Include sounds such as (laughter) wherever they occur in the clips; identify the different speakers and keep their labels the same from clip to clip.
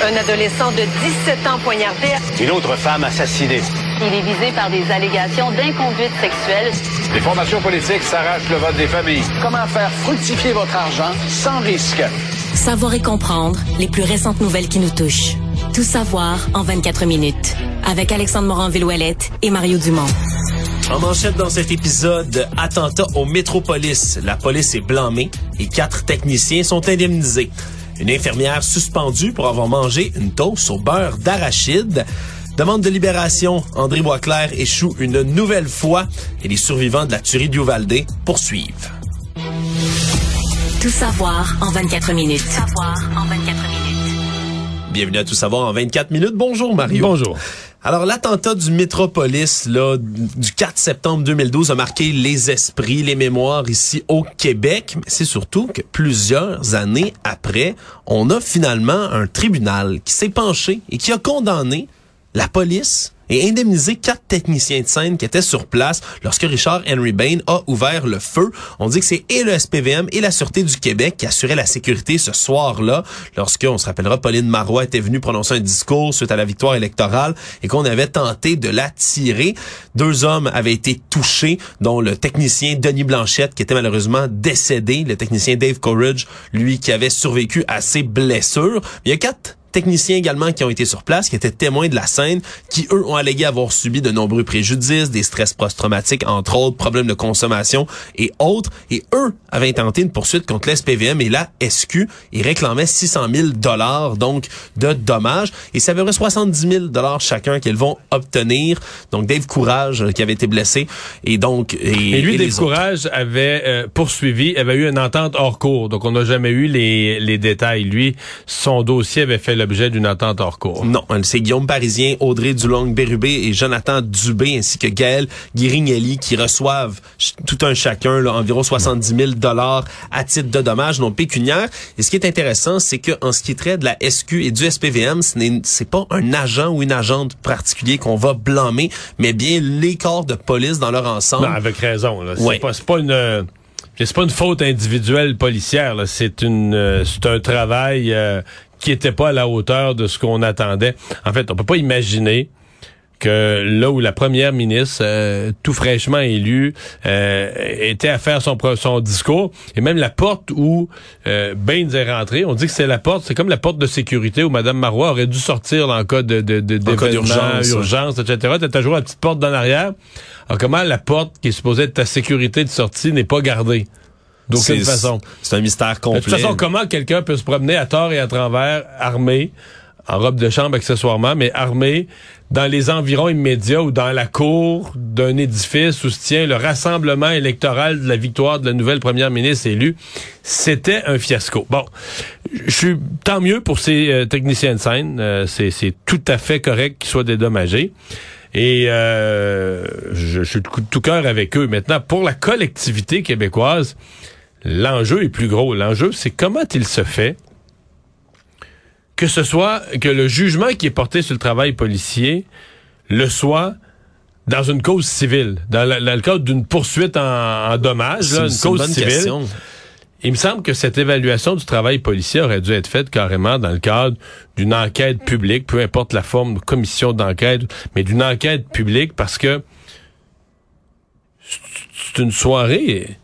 Speaker 1: Un adolescent de 17 ans poignardé.
Speaker 2: Une autre femme assassinée.
Speaker 3: Il est visé par des allégations d'inconduite sexuelle.
Speaker 4: Les formations politiques s'arrachent le vote des familles.
Speaker 5: Comment faire fructifier votre argent sans risque?
Speaker 6: Savoir et comprendre les plus récentes nouvelles qui nous touchent. Tout savoir en 24 minutes. Avec Alexandre Morin-Villouellette et Mario Dumont.
Speaker 7: En manchette dans cet épisode, attentat au Métropolis. La police est blâmée et quatre techniciens sont indemnisés. Une infirmière suspendue pour avoir mangé une toast au beurre d'arachide. Demande de libération, André Boisclair échoue une nouvelle fois et les survivants de la tuerie d'Uvalde poursuivent.
Speaker 6: Tout savoir en 24 minutes. Tout
Speaker 3: savoir en 24 minutes.
Speaker 7: Bienvenue à Tout savoir en 24 minutes. Bonjour Mario.
Speaker 8: Bonjour.
Speaker 7: Alors, l'attentat du Métropolis là, du 4 septembre 2012 a marqué les esprits, les mémoires ici au Québec. Mais c'est surtout que plusieurs années après, on a finalement un tribunal qui s'est penché et qui a condamné la police et indemnisé quatre techniciens de scène qui étaient sur place lorsque Richard Henry Bain a ouvert le feu. On dit que c'est et le SPVM et la Sûreté du Québec qui assuraient la sécurité ce soir-là, lorsque, on se rappellera, Pauline Marois était venue prononcer un discours suite à la victoire électorale et qu'on avait tenté de la tirer. Deux hommes avaient été touchés, dont le technicien Denis Blanchette, qui était malheureusement décédé, le technicien Dave Courage, lui qui avait survécu à ses blessures. Il y a quatre techniciens également qui ont été sur place, qui étaient témoins de la scène, qui eux ont allégué avoir subi de nombreux préjudices, des stress post-traumatiques entre autres, problèmes de consommation et autres. Et eux avaient tenté une poursuite contre l'SPVM et la SQ. Ils réclamaient 600 000 dollars donc de dommages et ça veut 70 000 dollars chacun qu'ils vont obtenir. Donc Dave Courage qui avait été blessé et donc
Speaker 8: et, lui Dave Courage avait euh, poursuivi, avait eu une entente hors cours. Donc on n'a jamais eu les, les détails. Lui, son dossier avait fait l'objet d'une attente hors cours.
Speaker 7: Non, c'est Guillaume Parisien, Audrey Dulong-Bérubé et Jonathan Dubé ainsi que Gaël Guirignelli qui reçoivent tout un chacun là, environ 70 000 dollars à titre de dommages non pécuniaires. Et ce qui est intéressant, c'est que en ce qui traite de la SQ et du SPVM, ce n'est c'est pas un agent ou une agente particulier qu'on va blâmer, mais bien les corps de police dans leur ensemble.
Speaker 8: Non, avec raison. C'est pas, pas une c'est pas une faute individuelle policière. C'est une, euh, c'est un travail euh, qui était pas à la hauteur de ce qu'on attendait. En fait, on peut pas imaginer que là où la première ministre, euh, tout fraîchement élue, euh, était à faire son, son discours, et même la porte où euh, Baines est rentré, on dit que c'est la porte, c'est comme la porte de sécurité où Mme Marois aurait dû sortir en cas de, de, de d'urgence, urgence, etc. T'as toujours la petite porte dans l'arrière. Alors comment la porte qui est supposée être ta sécurité de sortie n'est pas gardée? D'aucune façon.
Speaker 7: C'est un mystère complet.
Speaker 8: De toute façon, comment quelqu'un peut se promener à tort et à travers, armé, en robe de chambre accessoirement, mais armé, dans les environs immédiats ou dans la cour d'un édifice où se tient le rassemblement électoral de la victoire de la nouvelle première ministre élue, c'était un fiasco. Bon, je suis tant mieux pour ces euh, techniciens de scène, euh, c'est tout à fait correct qu'ils soient dédommagés. Et euh, je, je, suis de tout cœur avec eux. Maintenant, pour la collectivité québécoise, l'enjeu est plus gros. L'enjeu, c'est comment il se fait que ce soit que le jugement qui est porté sur le travail policier le soit dans une cause civile, dans, le cadre d'une poursuite en, dommages, une cause civile. Il me semble que cette évaluation du travail policier aurait dû être faite carrément dans le cadre d'une enquête publique, peu importe la forme de commission d'enquête, mais d'une enquête publique parce que c'est une soirée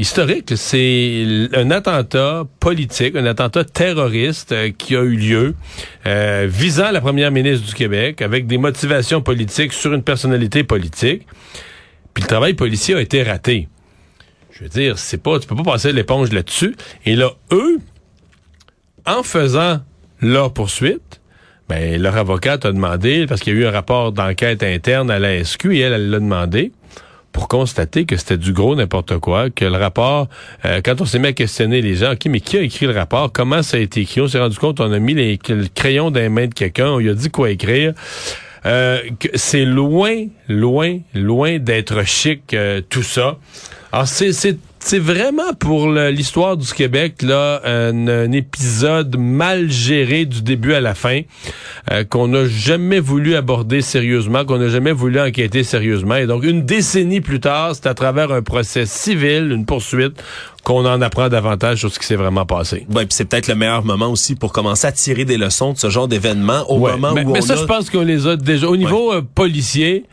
Speaker 8: historique. C'est un attentat politique, un attentat terroriste euh, qui a eu lieu euh, visant la première ministre du Québec avec des motivations politiques sur une personnalité politique. Puis le travail policier a été raté. Je veux dire, c'est pas, tu peux pas passer l'éponge là-dessus. Et là, eux, en faisant leur poursuite, ben, leur avocate a demandé, parce qu'il y a eu un rapport d'enquête interne à la SQ, et elle, elle l'a demandé, pour constater que c'était du gros n'importe quoi, que le rapport, euh, quand on s'est mis à questionner les gens, OK, mais qui a écrit le rapport? Comment ça a été écrit? On s'est rendu compte, on a mis les, le crayon dans les mains de quelqu'un, on lui a dit quoi écrire. Euh, c'est loin, loin, loin d'être chic, euh, tout ça. Alors, c'est c'est vraiment pour l'histoire du Québec là un, un épisode mal géré du début à la fin euh, qu'on n'a jamais voulu aborder sérieusement, qu'on n'a jamais voulu enquêter sérieusement. Et donc une décennie plus tard, c'est à travers un procès civil, une poursuite, qu'on en apprend davantage sur ce qui s'est vraiment passé.
Speaker 7: Ouais, puis c'est peut-être le meilleur moment aussi pour commencer à tirer des leçons de ce genre d'événement au
Speaker 8: Ouais,
Speaker 7: moment
Speaker 8: mais,
Speaker 7: où
Speaker 8: mais
Speaker 7: on
Speaker 8: ça,
Speaker 7: a...
Speaker 8: je pense qu'on les a déjà. Au niveau euh, policier,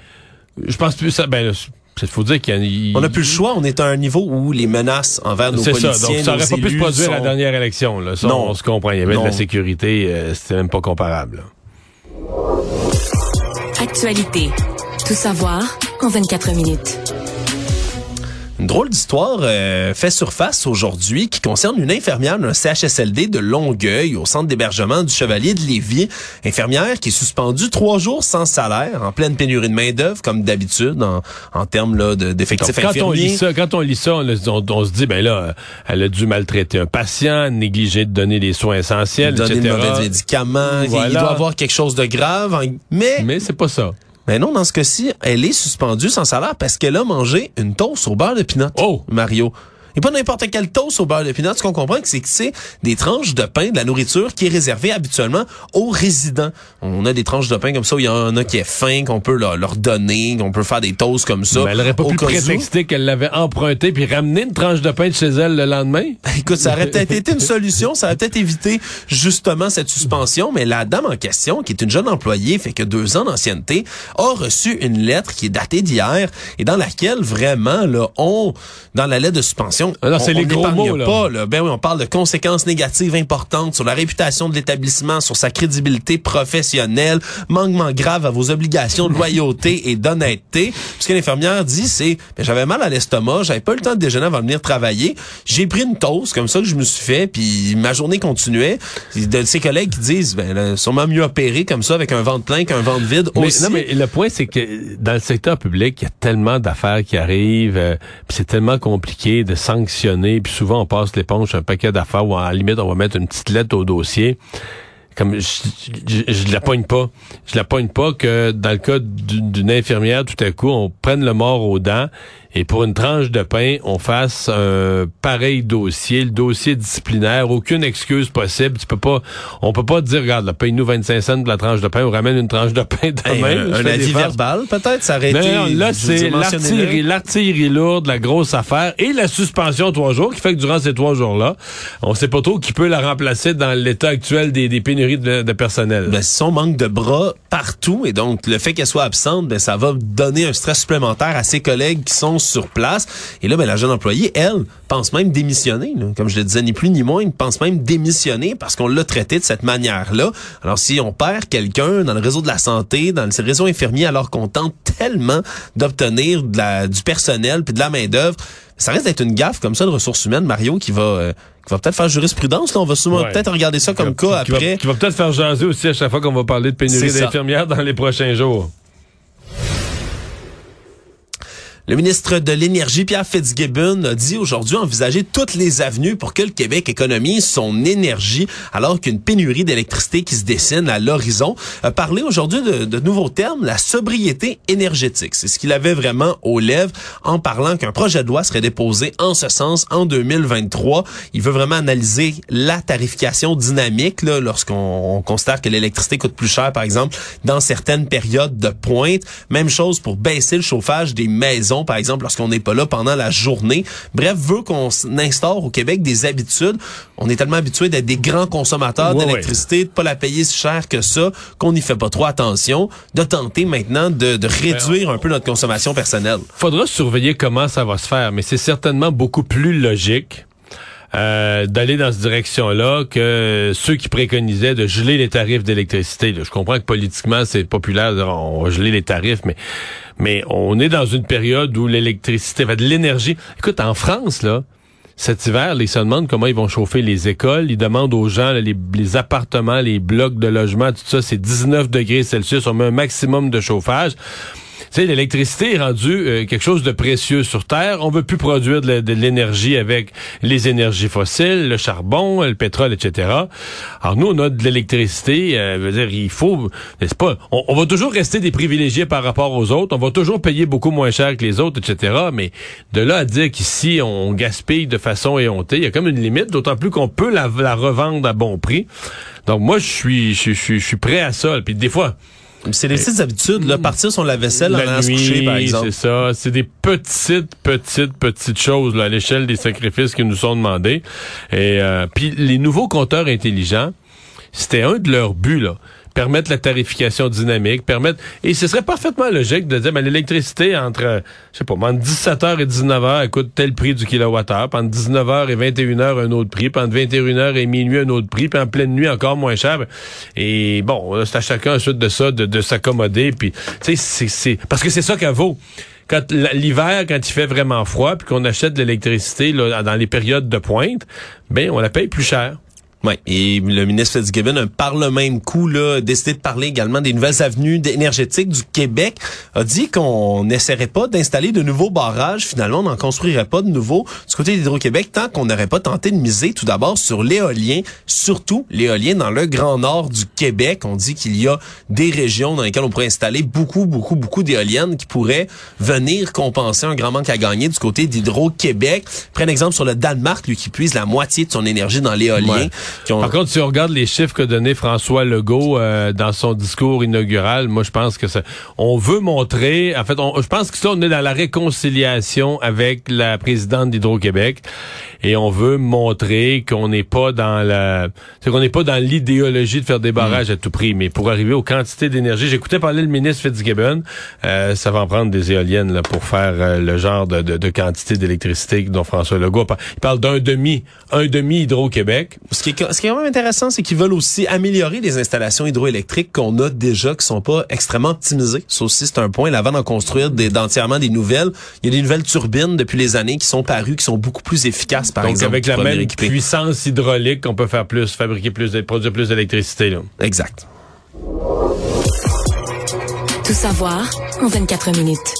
Speaker 8: je pense plus ça. Ben, il faut dire qu'il y a. il-
Speaker 7: On n'a plus le choix, on est à un niveau où les menaces envers nos
Speaker 8: C'est ça,
Speaker 7: policiers,
Speaker 8: donc ça
Speaker 7: nos
Speaker 8: aurait pas pu se produire à la
Speaker 7: sont-
Speaker 8: dernière élection. Là. Ça,
Speaker 7: Non.
Speaker 8: on se comprend. Il y avait de la sécurité, euh, c'était même pas comparable. là.
Speaker 6: Actualité. Tout savoir en 24 minutes.
Speaker 7: Une drôle d'histoire euh, fait surface aujourd'hui qui concerne une infirmière d'un CHSLD de Longueuil au centre d'hébergement du Chevalier de Lévis. Infirmière qui est suspendue trois jours sans salaire en pleine pénurie de main d'œuvre comme d'habitude en, en termes là, de- d'effectifs
Speaker 8: on
Speaker 7: infirmiers.
Speaker 8: lit ça, quand on lit ça, on, on- on se dit ben là, elle a dû maltraiter un patient, négliger de donner les soins essentiels,
Speaker 7: donner de mauvais médicaments, il-
Speaker 8: Voilà.
Speaker 7: il doit avoir quelque chose de grave, mais
Speaker 8: Mais c'est pas ça.
Speaker 7: Mais non, dans ce cas-ci, elle est suspendue sans salaire parce qu'elle a mangé une toast au beurre de pinot.
Speaker 8: Oh!
Speaker 7: Mario. Et pas n'importe quelle toast au beurre de pinot. Ce qu'on comprend, c'est que c'est des tranches de pain, de la nourriture qui est réservée habituellement aux résidents. On a des tranches de pain comme ça où il y en a qui est faim, qu'on peut leur, leur donner, qu'on peut faire des toasts comme ça.
Speaker 8: Ben, elle aurait pas pu prétexter qu'elle l'avait emprunté puis ramener une tranche de pain de chez elle le lendemain?
Speaker 7: Écoute, ça aurait peut-être été une (laughs) solution, ça aurait peut-être évité justement cette suspension, mais la dame en question, qui est une jeune employée, fait que deux ans d'ancienneté, a reçu une lettre qui est datée d'hier et dans laquelle vraiment, là, on, dans la lettre de suspension,
Speaker 8: Ah non,
Speaker 7: on-
Speaker 8: c'est
Speaker 7: on
Speaker 8: les gros
Speaker 7: n'épargne
Speaker 8: mots, là.
Speaker 7: pas, là. Ben oui, on parle de conséquences négatives importantes sur la réputation de l'établissement, sur sa crédibilité professionnelle, manquement grave à vos obligations de loyauté et d'honnêteté. Ce que l'infirmière dit, c'est, ben, j'avais mal à l'estomac, j'avais pas eu le temps de déjeuner avant de venir travailler. J'ai pris une toast, comme ça que je me suis fait, puis ma journée continuait. De ses collègues qui disent, ben, là, sûrement mieux opérer comme ça avec un ventre plein qu'un ventre vide
Speaker 8: Mais,
Speaker 7: aussi.
Speaker 8: non, mais le point, c'est que dans le secteur public, il y a tellement d'affaires qui arrivent, euh, puis c'est tellement compliqué de sanctionner, puis souvent on passe l'éponge sur un paquet d'affaires où à la limite on va mettre une petite lettre au dossier. Comme je, je, je la pogne pas. Je la pogne pas que dans le cas d'une infirmière, tout à coup, on prenne le mort aux dents et pour une tranche de pain, on fasse un pareil dossier, le dossier disciplinaire, aucune excuse possible. Tu peux pas, on peut pas dire, regarde, paye-nous 25 cents pour la tranche de pain, on ramène une tranche de pain (laughs)
Speaker 7: Hey,
Speaker 8: demain.
Speaker 7: un,
Speaker 8: Je
Speaker 7: un
Speaker 8: fais
Speaker 7: avis verbal, peut-être, ça aurait
Speaker 8: Non, là, c'est l'artillerie, l'artillerie lourde, la grosse affaire, et la suspension trois jours, qui fait que durant ces trois jours-là, on sait pas trop qui peut la remplacer dans l'état actuel des, des pénuries de, de personnel.
Speaker 7: Ben, si on manque de bras partout et donc le fait qu'elle soit absente, ben, ça va donner un stress supplémentaire à ses collègues qui sont sur place. Et là, ben, la jeune employée, elle, pense même démissionner. là. Comme je le disais, ni plus ni moins, elle pense même démissionner parce qu'on l'a traité de cette manière-là. Alors, si on perd quelqu'un dans le réseau de la santé, dans le réseau infirmier, alors qu'on tente tellement d'obtenir du personnel puis de la main-d'œuvre, ça risque d'être une gaffe comme ça de ressources humaines, Mario, qui va... euh, qui va peut-être faire jurisprudence. Là. On va souvent
Speaker 8: Ouais.
Speaker 7: peut-être regarder ça comme
Speaker 8: Qui
Speaker 7: cas
Speaker 8: qui va-
Speaker 7: après.
Speaker 8: Qui va, peut-être faire jaser aussi à chaque fois qu'on va parler de pénurie d'infirmières dans les prochains jours.
Speaker 7: Le ministre de l'Énergie, Pierre Fitzgibbon, a dit aujourd'hui envisager toutes les avenues pour que le Québec économise son énergie alors qu'une pénurie d'électricité qui se dessine à l'horizon. A parlé aujourd'hui de, nouveaux termes, la sobriété énergétique. C'est ce qu'il avait vraiment aux lèvres en parlant qu'un projet de loi serait déposé en ce sens en 2023. Il veut vraiment analyser la tarification dynamique lorsqu'on on considère que l'électricité coûte plus cher, par exemple, dans certaines périodes de pointe. Même chose pour baisser le chauffage des maisons, par exemple, lorsqu'on n'est pas là pendant la journée. Bref, veut qu'on instaure au Québec des habitudes. On est tellement habitué d'être des grands consommateurs
Speaker 8: Ouais,
Speaker 7: d'électricité, de pas la payer si cher que ça, qu'on n'y fait pas trop attention, de tenter maintenant de, de réduire un peu notre consommation personnelle.
Speaker 8: Faudra surveiller comment ça va se faire, mais c'est certainement beaucoup plus logique. Euh, d'aller dans cette direction-là que ceux qui préconisaient de geler les tarifs d'électricité. Je comprends que politiquement c'est populaire de on va geler les tarifs, mais mais on est dans une période où l'électricité, fait de l'énergie. Écoute, en France là, cet hiver, ils se demandent comment ils vont chauffer les écoles. Ils demandent aux gens, là, les, les appartements, les blocs de logement, tout ça, c'est 19 degrés Celsius. On met un maximum de chauffage. Sais, l'électricité est rendue euh, quelque chose de précieux sur Terre. On veut plus produire de, l'énergie avec les énergies fossiles, le charbon, le pétrole, etc. Alors nous, on a de l'électricité. Euh, il faut, n'est-ce pas? On, on, va toujours rester des privilégiés par rapport aux autres. On va toujours payer beaucoup moins cher que les autres, etc. Mais de là à dire qu'ici on gaspille de façon éhontée, il y a comme une limite. D'autant plus qu'on peut la, la, revendre à bon prix. Donc moi, je suis, je, je, je suis prêt à ça. Puis des fois.
Speaker 7: C'est des petites habitudes, là, partir sur la vaisselle la en nuit, coucher, par exemple.
Speaker 8: C'est ça. C'est des petites, petites, petites choses là, à l'échelle des sacrifices qui nous sont demandés. Et euh, puis les nouveaux compteurs intelligents, c'était un de leurs buts là permettre la tarification dynamique, permettre et ce serait parfaitement logique de dire ben, l'électricité entre je sais pas, entre 17h et 19h coûte tel prix du kilowattheure, puis entre 19h et 21h un autre prix, puis entre 21h et minuit un autre prix, puis en pleine nuit encore moins cher. Et bon, c'est à chacun ensuite de ça de, de s'accommoder puis tu sais c'est parce que c'est ça qu'elle vaut quand l'hiver, quand il fait vraiment froid, puis qu'on achète de l'électricité dans les périodes de pointe, ben on la paye plus cher.
Speaker 7: Oui, et le ministre Fitzgibbon, par le même coup, là, décidé de parler également des nouvelles avenues énergétiques du Québec, a dit qu'on n'essaierait pas d'installer de nouveaux barrages. Finalement, on n'en construirait pas de nouveaux du côté d'Hydro-Québec tant qu'on n'aurait pas tenté de miser tout d'abord sur l'éolien, surtout l'éolien dans le grand nord du Québec. On dit qu'il y a des régions dans lesquelles on pourrait installer beaucoup, beaucoup, beaucoup d'éoliennes qui pourraient venir compenser un grand manque à gagner du côté d'Hydro-Québec. Prenez exemple sur le Danemark, lui qui puise la moitié de son énergie dans l'éolien.
Speaker 8: Par contre, si on regarde les chiffres que donnait François Legault euh, dans son discours inaugural, moi je pense que ça, on veut montrer, en fait, je pense que ça, on est dans la réconciliation avec la présidente d'Hydro-Québec et on veut montrer qu'on n'est pas dans la, c'est qu'on n'est pas dans l'idéologie de faire des barrages à tout prix, mais pour arriver aux quantités d'énergie, j'écoutais parler le ministre Fitzgibbon, euh, ça va en prendre des éoliennes là pour faire euh, le genre de, de, de quantité d'électricité dont François Legault parle. Il parle d'un demi, un demi Hydro-Québec.
Speaker 7: Ce qui est ce qui est vraiment intéressant, c'est qu'ils veulent aussi améliorer les installations hydroélectriques qu'on a déjà, qui sont pas extrêmement optimisées. Ça aussi, c'est un point. Avant d'en construire des, d'entièrement des nouvelles, il y a des nouvelles turbines depuis les années qui sont parues, qui sont beaucoup plus efficaces, par
Speaker 8: Donc,
Speaker 7: exemple.
Speaker 8: avec la même puissance hydraulique, on peut faire plus, fabriquer plus, produire plus d'électricité.
Speaker 7: Exact.
Speaker 6: Tout savoir en 24 minutes.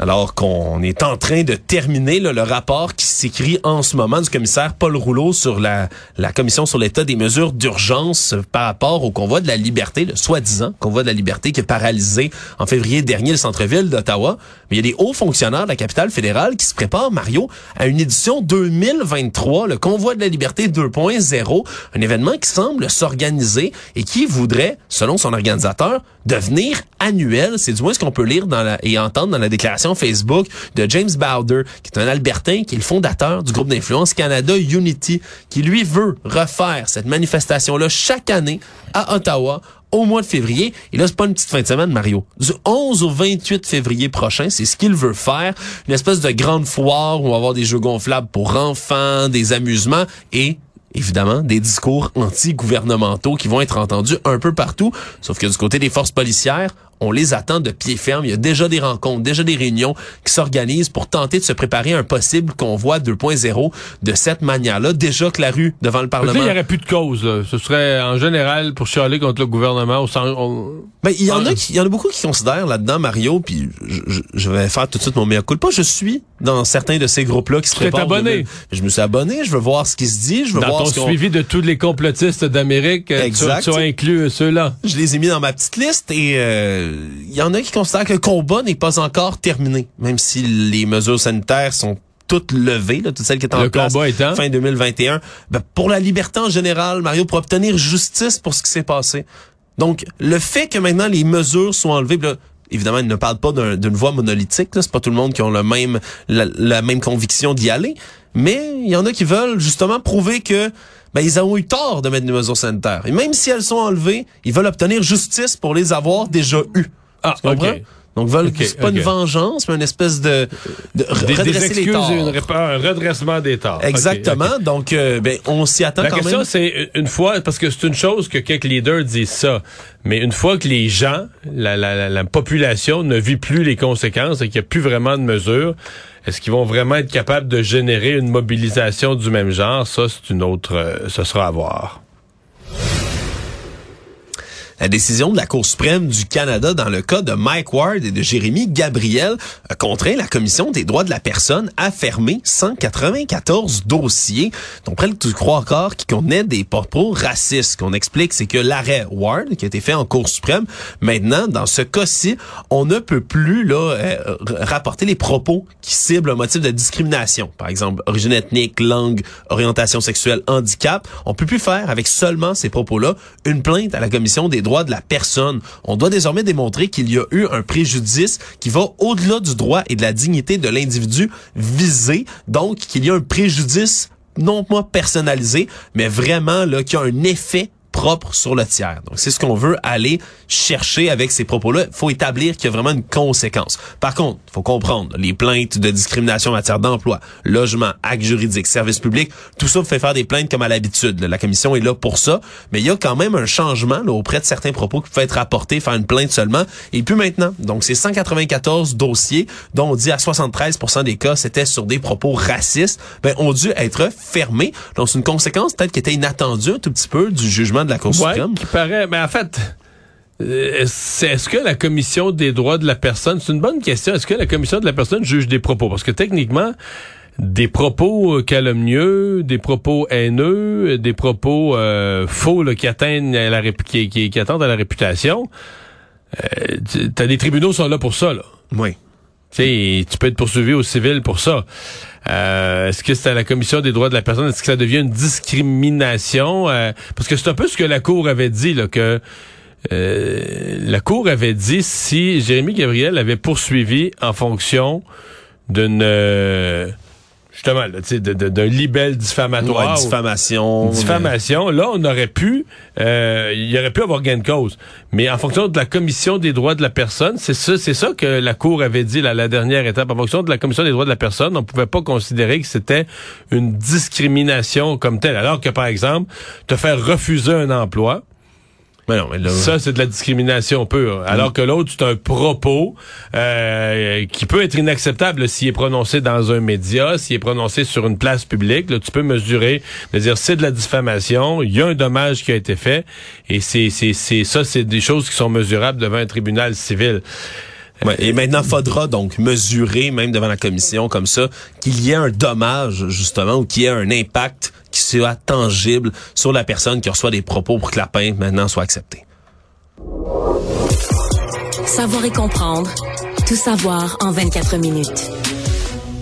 Speaker 7: Alors qu'on est en train de terminer le rapport qui s'écrit en ce moment du commissaire Paul Rouleau sur la, la commission sur l'état des mesures d'urgence par rapport au convoi de la liberté, le soi-disant convoi de la liberté qui a paralysé en février dernier le centre-ville d'Ottawa. Mais il y a des hauts fonctionnaires de la capitale fédérale qui se préparent, Mario, à une édition 2023, le convoi de la liberté 2.0, un événement qui semble s'organiser et qui voudrait, selon son organisateur, devenir annuel. C'est du moins ce qu'on peut lire dans la, et entendre dans la déclaration Facebook de James Bowder, qui est un Albertain, qui est le fondateur du groupe d'influence Canada Unity, qui lui veut refaire cette manifestation-là chaque année à Ottawa au mois de février. Et là, c'est pas une petite fin de semaine, Mario. Du 11 au 28 février prochain, c'est ce qu'il veut faire. Une espèce de grande foire où on va avoir des jeux gonflables pour enfants, des amusements et évidemment, des discours anti-gouvernementaux qui vont être entendus un peu partout. Sauf que du côté des forces policières, on les attend de pied ferme. Il y a déjà des rencontres, déjà des réunions qui s'organisent pour tenter de se préparer à un possible convoi 2.0 de cette manière-là. Déjà que la rue devant le Parlement...
Speaker 8: il n'y aurait plus de cause. Ce serait en général pour chialer contre le gouvernement. Au
Speaker 7: ben, il y en a qui, il y en a beaucoup qui considèrent là-dedans, Mario, puis je, je, vais faire tout de suite mon meilleur coup. Pas, je suis dans certains de ces groupes-là qui se préparent.
Speaker 8: abonné.
Speaker 7: Je me suis abonné, je veux voir ce qui se dit, je veux
Speaker 8: dans
Speaker 7: voir
Speaker 8: ton
Speaker 7: ce
Speaker 8: suivi de tous les complotistes d'Amérique. Tu, tu as inclus ceux-là.
Speaker 7: Je les ai mis dans ma petite liste et euh, il y en a qui considèrent que le combat n'est pas encore terminé, même si les mesures sanitaires sont toutes levées, là, toutes celles qui étaient en place
Speaker 8: étant?
Speaker 7: fin 2021. Ben, pour la liberté en général, Mario, pour obtenir justice pour ce qui s'est passé. Donc, le fait que maintenant les mesures soient enlevées, là, évidemment, il ne parle pas d'une voix monolithique. C'est pas tout le monde qui ont le même, la, la même conviction d'y aller. Mais il y en a qui veulent justement prouver que ben, ils ont eu tort de mettre des mesures sanitaires. Et même si elles sont enlevées, ils veulent obtenir justice pour les avoir déjà eues.
Speaker 8: Ah,
Speaker 7: tu comprends?
Speaker 8: OK.
Speaker 7: Donc, veulent,
Speaker 8: Ok,
Speaker 7: c'est pas une vengeance, mais une espèce de, de
Speaker 8: Des, des
Speaker 7: redresser
Speaker 8: excuses
Speaker 7: les torts.
Speaker 8: et une répa- un redressement des torts.
Speaker 7: Exactement. Donc, euh, ben, on s'y attend
Speaker 8: La
Speaker 7: quand
Speaker 8: question,
Speaker 7: même.
Speaker 8: c'est une fois, parce que c'est une chose que quelques leaders disent ça, mais une fois que les gens, la, la, la, la population ne vit plus les conséquences et qu'il n'y a plus vraiment de mesures, est-ce qu'ils vont vraiment être capables de générer une mobilisation du même genre? Ça, c'est une autre, euh, ce sera à voir.
Speaker 7: La décision de la Cour suprême du Canada dans le cas de Mike Ward et de Jérémy Gabriel a contraint la Commission des droits de la personne à fermer 194 dossiers, dont près de crois encore qui contenaient des propos racistes. Ce qu'on explique, c'est que l'arrêt Ward, qui a été fait en Cour suprême, maintenant, dans ce cas-ci, on ne peut plus là euh, rapporter les propos qui ciblent un motif de discrimination. Par exemple, origine ethnique, langue, orientation sexuelle, handicap. On peut plus faire avec seulement ces propos-là une plainte à la Commission des droits de la personne. On doit désormais démontrer qu'il y a eu un préjudice qui va au-delà du droit et de la dignité de l'individu visé, donc qu'il y a un préjudice non pas personnalisé, mais vraiment là qui a un effet propre sur le tiers. Donc, c'est ce qu'on veut aller chercher avec ces propos-là. Il faut établir qu'il y a vraiment une conséquence. Par contre, il faut comprendre, les plaintes de discrimination en matière d'emploi, logement, acte juridique, service public, tout ça fait faire des plaintes comme à l'habitude. La commission est là pour ça, mais il y a quand même un changement là, auprès de certains propos qui peuvent être apportés, faire une plainte seulement, et plus maintenant. Donc, c'est 194 dossiers dont on dit à 73 des cas, c'était sur des propos racistes, ben, ont dû être fermés. Donc, c'est une conséquence peut-être qui était inattendue un tout petit peu du jugement de la Cour suprême.
Speaker 8: qui paraît, mais en fait, euh, est-ce que la commission des droits de la personne, c'est une bonne question, est-ce que la commission de la personne juge des propos? Parce que techniquement, des propos calomnieux, des propos haineux, des propos euh, faux qui atteignent la qui, qui, attendent à la réputation, euh, t'as des tribunaux sont là pour ça. Là.
Speaker 7: Oui.
Speaker 8: Sais, tu peux être poursuivi au civil pour ça. Euh, est-ce que c'est à la commission des droits de la personne? Est-ce que ça devient une discrimination? Euh, parce que c'est un peu ce que la Cour avait dit, là, que euh, la Cour avait dit si Jérémy Gabriel avait poursuivi en fonction d'une justement, d'un libelle diffamatoire.
Speaker 7: diffamation.
Speaker 8: Diffamation. Là, on aurait pu, euh, il aurait pu avoir gain de cause. Mais en fonction de la commission des droits de la personne, c'est ça, c'est ça que la Cour avait dit la dernière étape. En fonction de la commission des droits de la personne, on pouvait pas considérer que c'était une discrimination comme telle. Alors que, par exemple, te faire refuser un emploi, mais non, mais. Ça, c'est de la discrimination pure. Alors que l'autre, c'est un propos euh, qui peut être inacceptable s'il est prononcé dans un média, s'il est prononcé sur une place publique. Là, tu peux mesurer, dire c'est de la diffamation, il y a un dommage qui a été fait, et c'est ça, c'est des choses qui sont mesurables devant un tribunal civil.
Speaker 7: Et maintenant, faudra donc mesurer, même devant la commission comme ça, qu'il y ait un dommage, justement, ou qu'il y ait un impact qui soit tangible sur la personne qui reçoit des propos pour que la peine maintenant soit acceptée.
Speaker 6: Savoir et comprendre. Tout savoir en 24 minutes.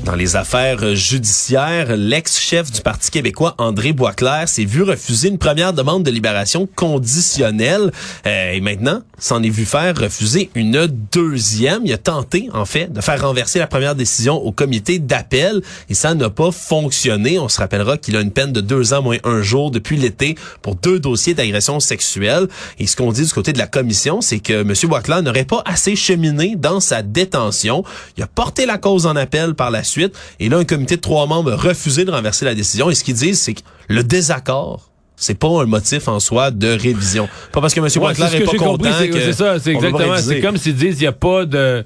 Speaker 7: Dans les affaires judiciaires, l'ex-chef du Parti québécois, André Boisclair, s'est vu refuser une première demande de libération conditionnelle. Euh, et maintenant, s'en est vu faire refuser une deuxième. Il a tenté, en fait, de faire renverser la première décision au comité d'appel et ça n'a pas fonctionné. On se rappellera qu'il a une peine de deux ans moins un jour depuis l'été pour deux dossiers d'agression sexuelle. Et ce qu'on dit du côté de la commission, c'est que M. Boisclair n'aurait pas assez cheminé dans sa détention. Il a porté la cause en appel par la suite suite. Et là, un comité de trois membres a refusé de renverser la décision. Et ce qu'ils disent, c'est que le désaccord c'est pas un motif en soi de révision. Pas parce que M. Ouais, est, est pas content que
Speaker 8: c'est ça, c'est exactement, c'est comme s'ils disent il y a pas de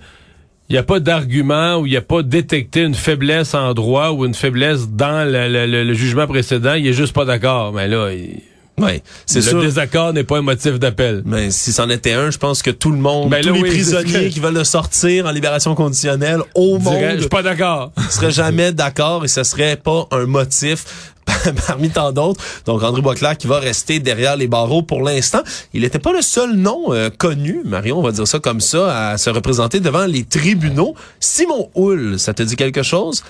Speaker 8: il y a pas d'argument ou il y a pas détecté une faiblesse en droit ou une faiblesse dans le, jugement précédent, il est juste pas d'accord. Mais là, il...
Speaker 7: Oui, c'est
Speaker 8: Le désaccord n'est pas un motif d'appel.
Speaker 7: Mais si c'en était un, je pense que tout le monde, ben tous les prisonniers qui veulent le sortir en libération conditionnelle au monde,
Speaker 8: je suis pas d'accord. (laughs)
Speaker 7: serait jamais d'accord et ce serait pas un motif (laughs) parmi tant d'autres. Donc André Boisclair qui va rester derrière les barreaux pour l'instant. Il n'était pas le seul nom euh, connu, Marion, on va dire ça comme ça, à se représenter devant les tribunaux. Simon Hull, ça te dit quelque chose?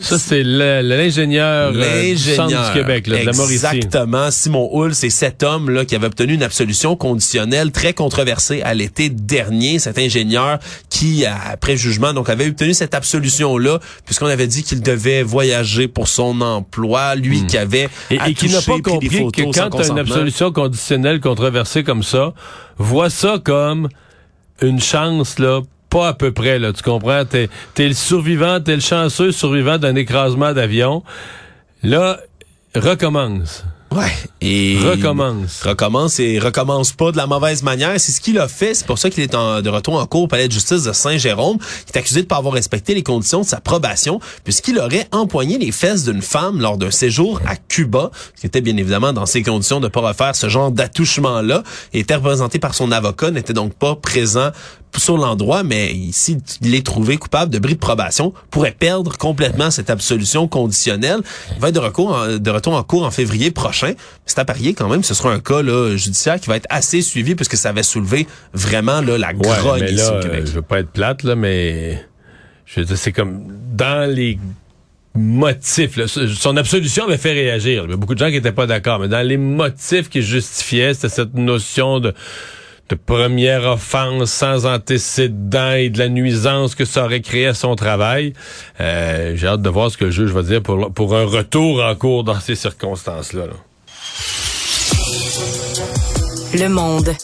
Speaker 8: Ça, c'est l'ingénieur euh, du Québec, là, de la Mauricie.
Speaker 7: Exactement. Simon Hull, c'est cet homme-là qui avait obtenu une absolution conditionnelle très controversée à l'été dernier. Cet ingénieur qui, après jugement, donc avait obtenu cette absolution-là, puisqu'on avait dit qu'il devait voyager pour son emploi, lui hmm. qui avait
Speaker 8: Et, et qui n'a pas compris que quand tu as une absolution conditionnelle controversée comme ça, vois ça comme une chance là pas à peu près, là, tu comprends? T'es es le survivant, t'es le chanceux survivant d'un écrasement d'avion. Là, recommence.
Speaker 7: Ouais. Et
Speaker 8: Recommence.
Speaker 7: recommence et recommence pas de la mauvaise manière. C'est ce qu'il a fait. C'est pour ça qu'il est en- de retour en cours au palais de justice de Saint-Jérôme. Il est accusé de pas avoir respecté les conditions de sa probation puisqu'il aurait empoigné les fesses d'une femme lors d'un séjour à Cuba, ce qui était bien évidemment dans ses conditions de pas refaire ce genre d'attouchement-là. Il était représenté par son avocat, n'était donc pas présent sur l'endroit, mais ici, il est trouvé coupable de bris de probation, pourrait perdre complètement cette absolution conditionnelle. Il va être de, recours en- de retour en cours en février prochain. C'est à parier quand même, ce sera un cas là, judiciaire qui va être assez suivi puisque ça avait soulevé vraiment là, la grogne ici au Québec.
Speaker 8: je veux pas être plate, là, mais je veux dire, c'est comme dans les motifs. là, son absolution avait fait réagir. Il y a beaucoup de gens qui n'étaient pas d'accord, mais dans les motifs qui justifiaient, c'était cette notion de de première offense sans antécédent et de la nuisance que ça aurait créé à son travail. Euh, J'ai hâte de voir ce que le juge va dire pour, pour un retour en cours dans ces circonstances-là. là.
Speaker 6: Le monde.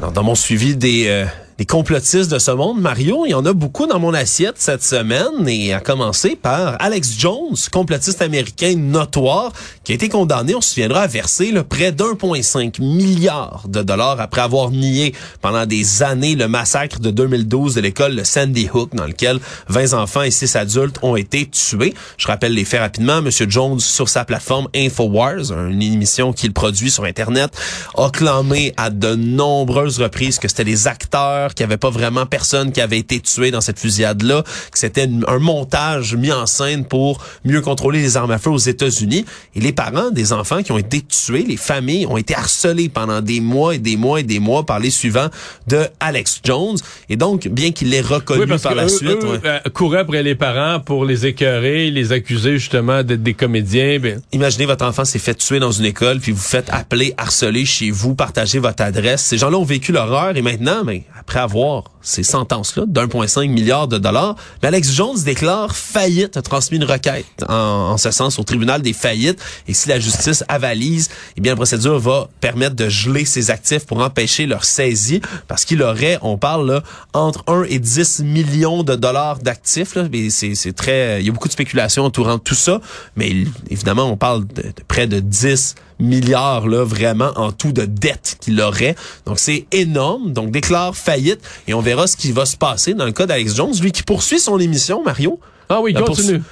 Speaker 7: Alors, dans mon suivi des, euh, des complotistes de ce monde, Mario, il y en a beaucoup dans mon assiette cette semaine, et à commencer par Alex Jones, complotiste américain notoire, qui a été condamné, on se souviendra, à verser là, près d'1,5 milliard de dollars après avoir nié pendant des années le massacre de 2012 de l'école Sandy Hook, dans lequel 20 enfants et 6 adultes ont été tués. Je rappelle les faits rapidement. Monsieur Jones, sur sa plateforme Infowars, une émission qu'il produit sur Internet, a clamé à de nombreuses reprises que c'était des acteurs, qu'il n'y avait pas vraiment personne qui avait été tué dans cette fusillade-là, que c'était un montage mis en scène pour mieux contrôler les armes à feu aux États-Unis. Et les parents des enfants qui ont été tués, les familles ont été harcelées pendant des mois et des mois et des mois par les suivants de Alex Jones. Et donc, bien qu'il l'ait reconnu
Speaker 8: Oui, parce
Speaker 7: par
Speaker 8: que
Speaker 7: la
Speaker 8: eux-
Speaker 7: suite,
Speaker 8: eux,
Speaker 7: ouais.
Speaker 8: euh, couraient après les parents pour les écœurer, les accuser justement d'être des comédiens. Ben,
Speaker 7: Imaginez votre enfant s'est fait tuer dans une école, puis vous faites appeler, harceler chez vous, partager votre adresse. Ces gens-là ont vécu l'horreur et maintenant, mais après avoir ces sentences-là d'1,5 milliard de dollars, l'Alex Jones déclare faillite, a transmis une requête en, ce sens au tribunal des faillites. Et si la justice avalise, eh bien la procédure va permettre de geler ses actifs pour empêcher leur saisie, parce qu'il aurait, on parle là, entre 1 et 10 millions de dollars d'actifs. Mais c'est très, il y a beaucoup de spéculation entourant tout ça, mais évidemment, on parle de, de près de 10 milliards là vraiment en tout de dettes qu'il aurait. Donc c'est énorme. Donc déclare faillite et on verra ce qui va se passer dans le cas d'Alex Jones, lui qui poursuit son émission Mario.
Speaker 8: Ah oui,
Speaker 7: La
Speaker 8: continue.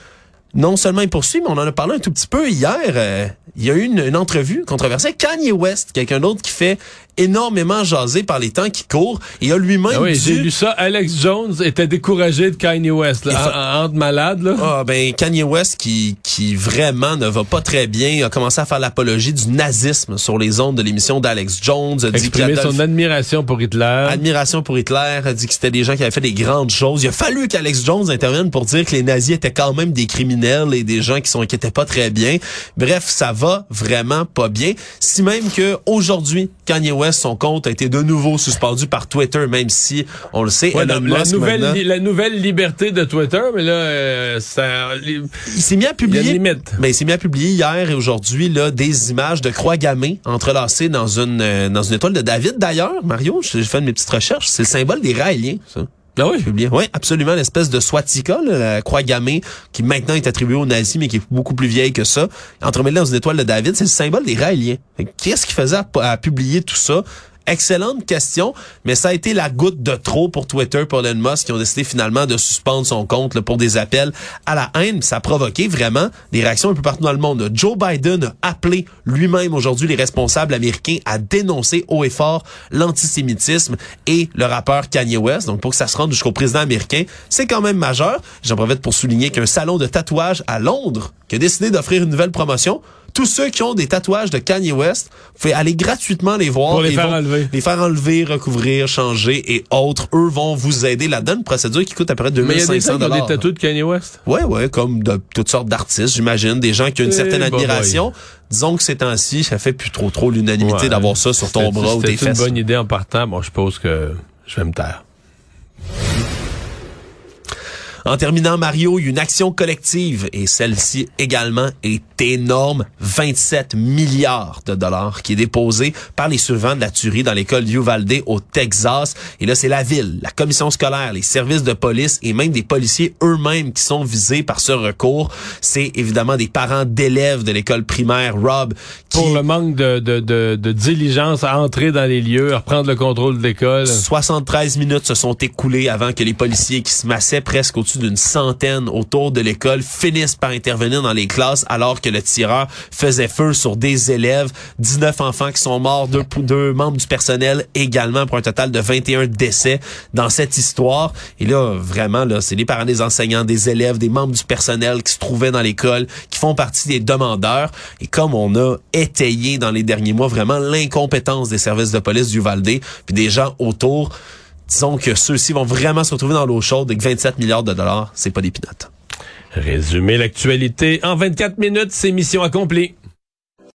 Speaker 7: Non seulement il poursuit, mais on en a parlé un tout petit peu hier. euh, il y a eu une, une entrevue controversée. Kanye West, quelqu'un d'autre qui fait énormément jaser par les temps qui courent. Et a lui-même
Speaker 8: Ah oui,
Speaker 7: dû-
Speaker 8: j'ai lu ça. Alex Jones était découragé de Kanye West, là, en- entre malades. Là.
Speaker 7: Ah ben Kanye West qui qui vraiment ne va pas très bien a commencé à faire l'apologie du nazisme sur les ondes de l'émission d'Alex Jones a dit qu'Adolf-
Speaker 8: son admiration pour Hitler.
Speaker 7: admiration pour Hitler, a dit que c'était des gens qui avaient fait des grandes choses. Il a fallu qu'Alex Jones intervienne pour dire que les nazis étaient quand même des criminels et des gens qui sont qui étaient pas très bien. Bref, ça va vraiment pas bien. Si même que aujourd'hui, Kanye West, son compte a été de nouveau suspendu par Twitter, même si on le sait,
Speaker 8: Ouais,
Speaker 7: Elon
Speaker 8: la,
Speaker 7: Musk
Speaker 8: nouvelle,
Speaker 7: maintenant,
Speaker 8: la nouvelle liberté de Twitter, mais là, euh, ça,
Speaker 7: il s'est mis à publier
Speaker 8: limite.
Speaker 7: Ben, il s'est mis à publier hier et aujourd'hui là des images de croix gammées entrelacées dans une euh, dans une étoile de David. D'ailleurs, Mario, j'ai fait mes petites recherches, c'est le symbole des Raéliens, ça.
Speaker 8: Ah oui?
Speaker 7: Absolument, l'espèce de swastika, là, la croix gammée, qui maintenant est attribuée aux nazis, mais qui est beaucoup plus vieille que ça. Entremêlée dans une étoile de David, c'est le symbole des Raéliens. Qu'est-ce qui faisait à publier tout ça? Excellente question, mais ça a été la goutte de trop pour Twitter, pour Elon Musk, qui ont décidé finalement de suspendre son compte pour des appels à la haine. Ça a provoqué vraiment des réactions un peu partout dans le monde. Joe Biden a appelé lui-même aujourd'hui les responsables américains à dénoncer haut et fort l'antisémitisme et le rappeur Kanye West. Donc pour que ça se rende jusqu'au président américain, c'est quand même majeur. J'en profite pour souligner qu'un salon de tatouage à Londres qui a décidé d'offrir une nouvelle promotion tous ceux qui ont des tatouages de Kanye West, vous pouvez aller gratuitement les voir.
Speaker 8: Pour les faire enlever.
Speaker 7: Les faire enlever, recouvrir, changer et autres. Eux vont vous aider là-dedans. Une procédure qui coûte à peu près
Speaker 8: Mais il y a des
Speaker 7: 2500
Speaker 8: gens qui ont des
Speaker 7: dollars.
Speaker 8: tatous de Kanye West.
Speaker 7: Ouais, ouais, comme de toutes sortes d'artistes, j'imagine. Des gens qui ont une
Speaker 8: Eh,
Speaker 7: certaine admiration. Disons que ces temps-ci, ça fait plus trop trop l'unanimité
Speaker 8: Ouais.
Speaker 7: d'avoir ça sur ton bras ou tes
Speaker 8: C'était une
Speaker 7: fesses.
Speaker 8: bonne idée en partant? Bon, je suppose que je vais me taire.
Speaker 7: En terminant, Mario, une action collective et celle-ci également est énorme. 27 milliards de dollars qui est déposé par les survivants de la tuerie dans l'école Uvalde au Texas. Et là, c'est la ville, la commission scolaire, les services de police et même des policiers eux-mêmes qui sont visés par ce recours. C'est évidemment des parents d'élèves de l'école primaire Rob.
Speaker 8: Pour le manque de, de, de, de, diligence à entrer dans les lieux, à reprendre le contrôle de l'école.
Speaker 7: 73 minutes se sont écoulées avant que les policiers qui se massaient presque au-dessus d'une centaine autour de l'école finissent par intervenir dans les classes alors que le tireur faisait feu sur des élèves. 19 enfants qui sont morts, deux, deux membres du personnel également pour un total de 21 décès dans cette histoire. Et là, vraiment, là, c'est les parents des enseignants, des élèves, des membres du personnel qui se trouvaient dans l'école, qui font partie des demandeurs. Et comme on a étayé dans les derniers mois vraiment l'incompétence des services de police du Valdé, puis des gens autour, disons que ceux-ci vont vraiment se retrouver dans l'eau chaude et que 27 milliards de dollars, c'est pas des pinottes.
Speaker 8: Résumer l'actualité en 24 minutes, c'est mission accomplie.